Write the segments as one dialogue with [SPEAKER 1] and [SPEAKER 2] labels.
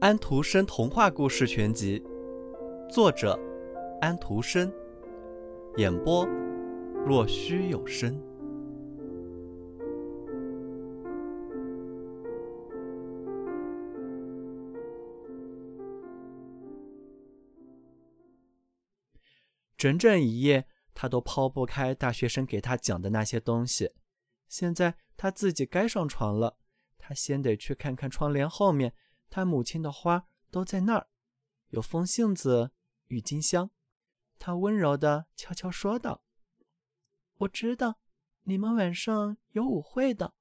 [SPEAKER 1] 安徒生童话故事全集，作者安徒生，演播若虚有声。整整一夜，他都抛不开大学生给他讲的那些东西。现在他自己该上床了，他先得去看看窗帘后面。他母亲的花都在那儿，有风信子、郁金香。他温柔地悄悄说道：“我知道，你们晚上有舞会的。”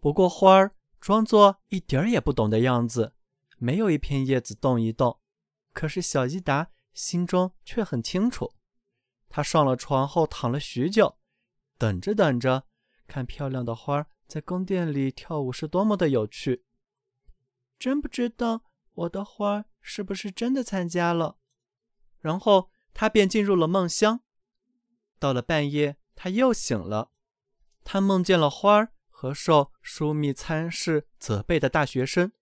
[SPEAKER 1] 不过花儿装作一点儿也不懂的样子，没有一片叶子动一动。可是小伊达心中却很清楚。他上了床后躺了许久，等着等着，看漂亮的花在宫殿里跳舞是多么的有趣。真不知道我的花是不是真的参加了，然后他便进入了梦乡。到了半夜，他又醒了，他梦见了花儿和受疏密参事责备的大学生，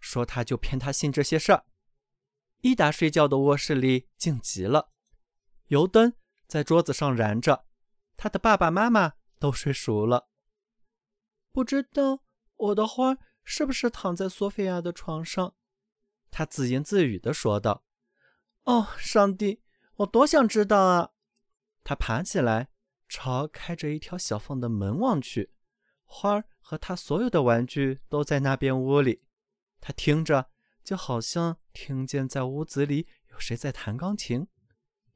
[SPEAKER 1] 说他就骗他信这些事儿。伊达睡觉的卧室里静极了，油灯在桌子上燃着，他的爸爸妈妈都睡熟了。不知道我的花。是不是躺在索菲亚的床上？他自言自语地说道：“哦，上帝，我多想知道啊！”他爬起来，朝开着一条小缝的门望去。花儿和他所有的玩具都在那边屋里。他听着，就好像听见在屋子里有谁在弹钢琴，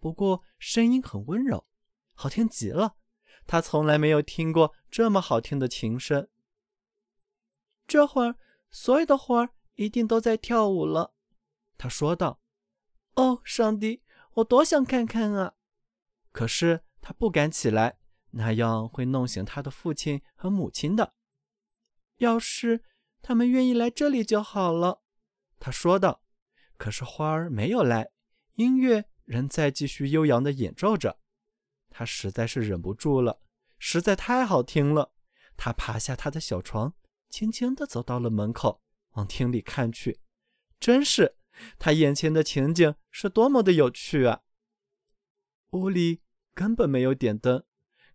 [SPEAKER 1] 不过声音很温柔，好听极了。他从来没有听过这么好听的琴声。这会儿，所有的花儿一定都在跳舞了，他说道。“哦，上帝，我多想看看啊！”可是他不敢起来，那样会弄醒他的父亲和母亲的。要是他们愿意来这里就好了，他说道。可是花儿没有来，音乐仍在继续悠扬的演奏着。他实在是忍不住了，实在太好听了。他爬下他的小床。轻轻地走到了门口，往厅里看去。真是，他眼前的情景是多么的有趣啊！屋里根本没有点灯，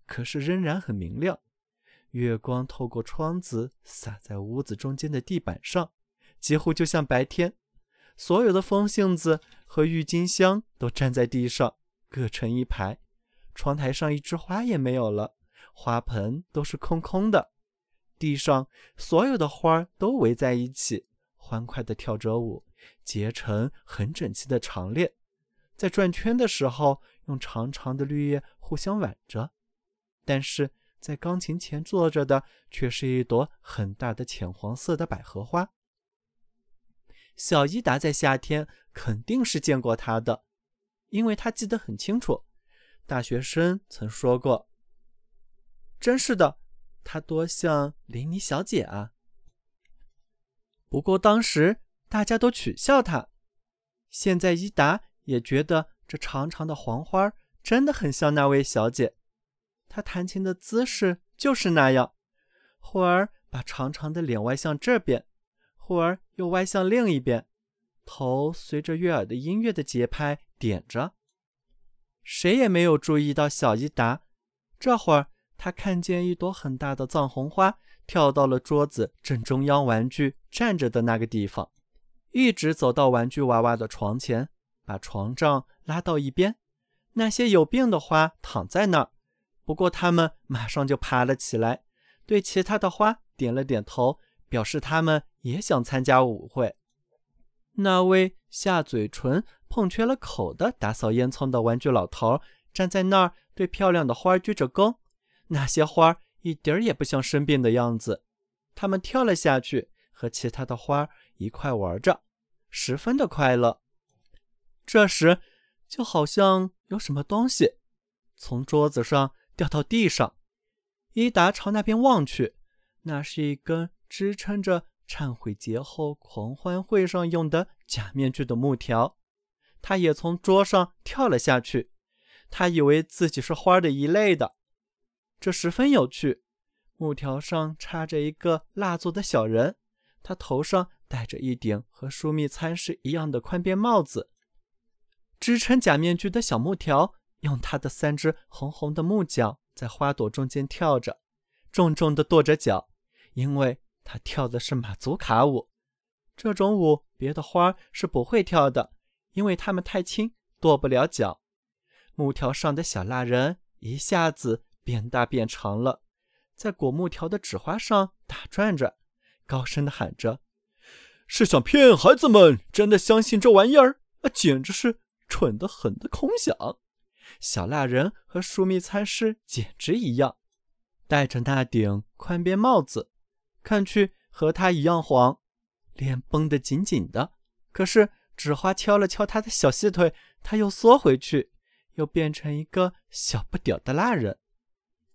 [SPEAKER 1] 可是仍然很明亮。月光透过窗子洒在屋子中间的地板上，几乎就像白天。所有的风信子和郁金香都站在地上，各成一排。窗台上一枝花也没有了，花盆都是空空的。地上所有的花都围在一起，欢快地跳着舞，结成很整齐的长链，在转圈的时候用长长的绿叶互相挽着。但是在钢琴前坐着的却是一朵很大的浅黄色的百合花。小伊达在夏天肯定是见过它的，因为他记得很清楚，大学生曾说过。真是的。她多像林妮小姐啊！不过当时大家都取笑她，现在伊达也觉得这长长的黄花真的很像那位小姐。她弹琴的姿势就是那样，忽而把长长的脸歪向这边，忽而又歪向另一边，头随着悦耳的音乐的节拍点着。谁也没有注意到小伊达，这会儿。他看见一朵很大的藏红花跳到了桌子正中央，玩具站着的那个地方，一直走到玩具娃娃的床前，把床帐拉到一边。那些有病的花躺在那儿，不过他们马上就爬了起来，对其他的花点了点头，表示他们也想参加舞会。那位下嘴唇碰缺了口的打扫烟囱的玩具老头站在那儿，对漂亮的花鞠着躬。那些花一点儿也不像生病的样子，它们跳了下去，和其他的花一块玩着，十分的快乐。这时，就好像有什么东西从桌子上掉到地上。伊达朝那边望去，那是一根支撑着忏悔节后狂欢会上用的假面具的木条。他也从桌上跳了下去，他以为自己是花的一类的。这十分有趣，木条上插着一个蜡做的小人，他头上戴着一顶和疏密参事一样的宽边帽子。支撑假面具的小木条用它的三只红红的木脚在花朵中间跳着，重重的跺着脚，因为他跳的是马祖卡舞。这种舞别的花是不会跳的，因为它们太轻，跺不了脚。木条上的小蜡人一下子变大变长了。在果木条的纸花上打转着，高声的喊着：“是想骗孩子们真的相信这玩意儿？啊，简直是蠢得很的空想！”小蜡人和疏密参事简直一样，戴着那顶宽边帽子，看去和他一样黄，脸绷得紧紧的。可是纸花敲了敲他的小细腿，他又缩回去，又变成一个小不屌的蜡人。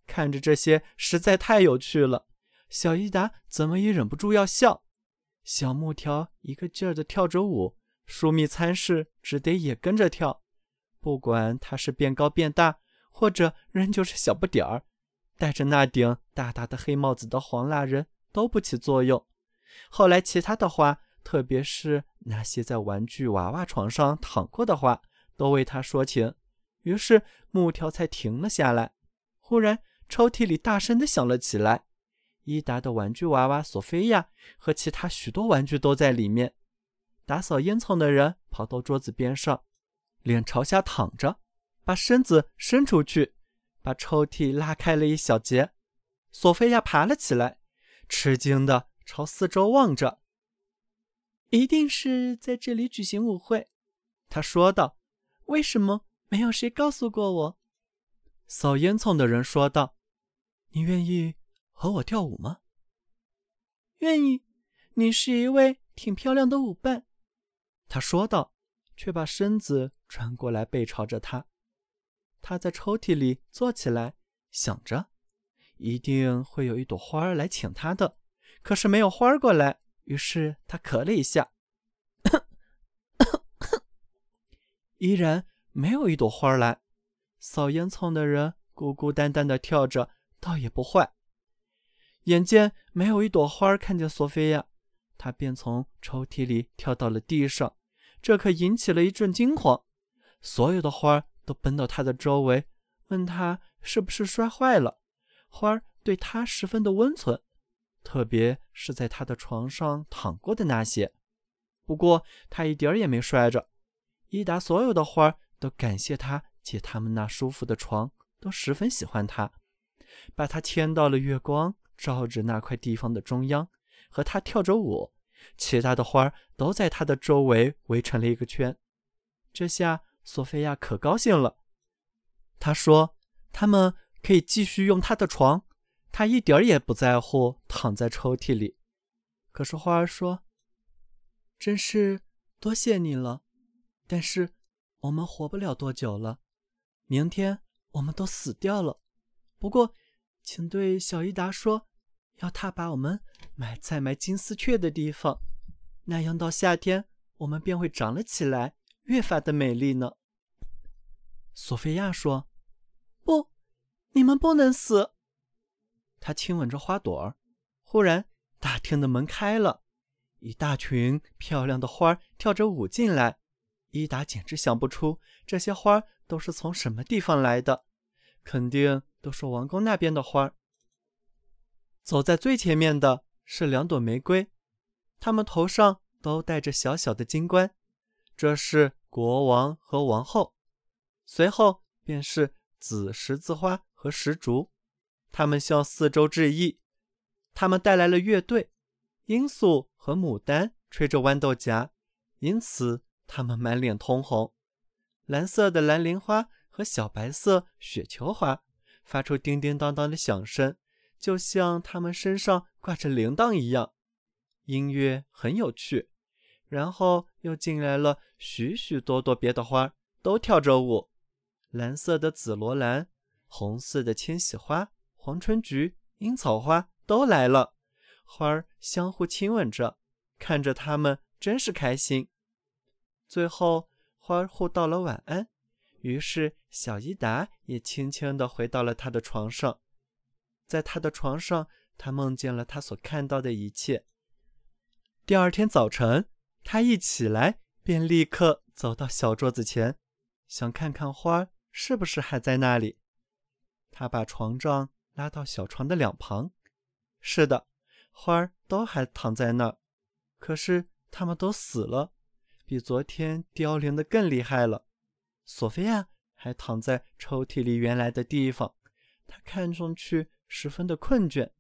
[SPEAKER 1] 看着这些实在太有趣了，小伊达怎么也忍不住要笑。小木条一个劲儿地跳着舞，疏密参事只得也跟着跳。不管他是变高变大，或者仍旧是小不点儿，戴着那顶大大的黑帽子的黄蜡人都不起作用。后来，其他的花，特别是那些在玩具娃娃床上躺过的话，都为他说情，于是木条才停了下来。忽然。抽屉里大声地响了起来，伊达的玩具娃娃索菲亚和其他许多玩具都在里面。打扫烟囱的人跑到桌子边上，脸朝下躺着，把身子伸出去，把抽屉拉开了一小截。索菲亚爬了起来，吃惊地朝四周望着。一定是在这里举行舞会，他说道。为什么没有谁告诉过我？扫烟囱的人说道。你愿意和我跳舞吗？愿意。你是一位挺漂亮的舞伴，他说道，却把身子转过来，背朝着他。他在抽屉里坐起来，想着，一定会有一朵花儿来请他的。可是没有花儿过来，于是他咳了一下，依然没有一朵花来。扫烟囱的人孤孤单单的跳着。倒也不坏。眼见没有一朵花看见索菲亚，他便从抽屉里跳到了地上，这可引起了一阵惊慌。所有的花都奔到他的周围，问他是不是摔坏了。花儿对他十分的温存，特别是在他的床上躺过的那些。不过他一点儿也没摔着。伊达所有的花都感谢他借他们那舒服的床，都十分喜欢他。把他牵到了月光照着那块地方的中央，和他跳着舞。其他的花都在他的周围围成了一个圈。这下索菲亚可高兴了。他说：“他们可以继续用他的床，他一点儿也不在乎躺在抽屉里。”可是花儿说：“真是多谢你了，但是我们活不了多久了，明天我们都死掉了。不过。”请对小伊达说，要他把我们埋在埋金丝雀的地方，那样到夏天我们便会长了起来，越发的美丽呢。索菲亚说：“不，你们不能死。”她亲吻着花朵儿。忽然，大厅的门开了，一大群漂亮的花跳着舞进来。伊达简直想不出这些花都是从什么地方来的，肯定。都是王宫那边的花。走在最前面的是两朵玫瑰，它们头上都戴着小小的金冠，这是国王和王后。随后便是紫十字花和石竹，它们向四周致意。他们带来了乐队，罂粟和牡丹吹着豌豆荚，因此他们满脸通红。蓝色的蓝铃花和小白色雪球花。发出叮叮当当的响声，就像他们身上挂着铃铛一样。音乐很有趣，然后又进来了许许多多别的花，都跳着舞。蓝色的紫罗兰、红色的千禧花、黄春菊、樱草花都来了，花儿相互亲吻着，看着它们真是开心。最后，花儿互道了晚安。于是，小伊达也轻轻地回到了他的床上。在他的床上，他梦见了他所看到的一切。第二天早晨，他一起来便立刻走到小桌子前，想看看花儿是不是还在那里。他把床帐拉到小床的两旁，是的，花儿都还躺在那儿，可是它们都死了，比昨天凋零的更厉害了。索菲亚还躺在抽屉里原来的地方，她看上去十分的困倦。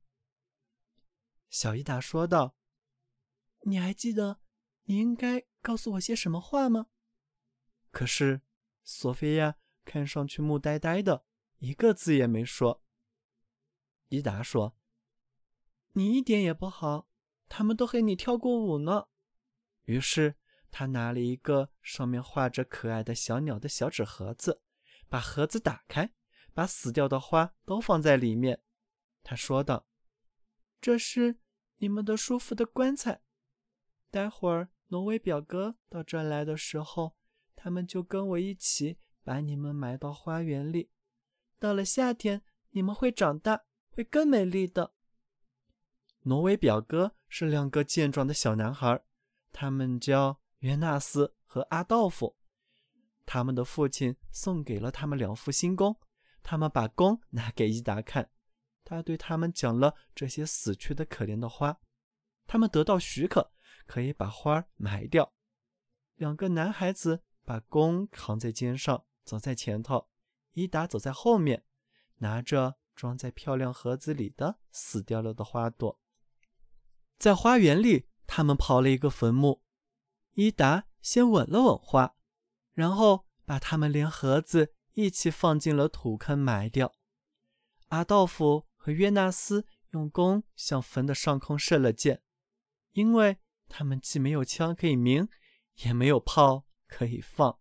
[SPEAKER 1] 小伊达说道：“你还记得你应该告诉我些什么话吗？”可是索菲亚看上去木呆呆的。一个字也没说。伊达说：“你一点也不好，他们都和你跳过舞呢。”于是他拿了一个上面画着可爱的小鸟的小纸盒子，把盒子打开，把死掉的花都放在里面。他说道：“这是你们的舒服的棺材。待会儿挪威表哥到这来的时候，他们就跟我一起把你们埋到花园里。”到了夏天，你们会长大，会更美丽的。挪威表哥是两个健壮的小男孩，他们叫约纳斯和阿道夫。他们的父亲送给了他们两副新弓，他们把弓拿给伊达看，他对他们讲了这些死去的可怜的花。他们得到许可，可以把花埋掉。两个男孩子把弓扛在肩上，走在前头。伊达走在后面，拿着装在漂亮盒子里的死掉了的花朵。在花园里，他们刨了一个坟墓。伊达先吻了吻花，然后把它们连盒子一起放进了土坑埋掉。阿道夫和约纳斯用弓向坟的上空射了箭，因为他们既没有枪可以鸣，也没有炮可以放。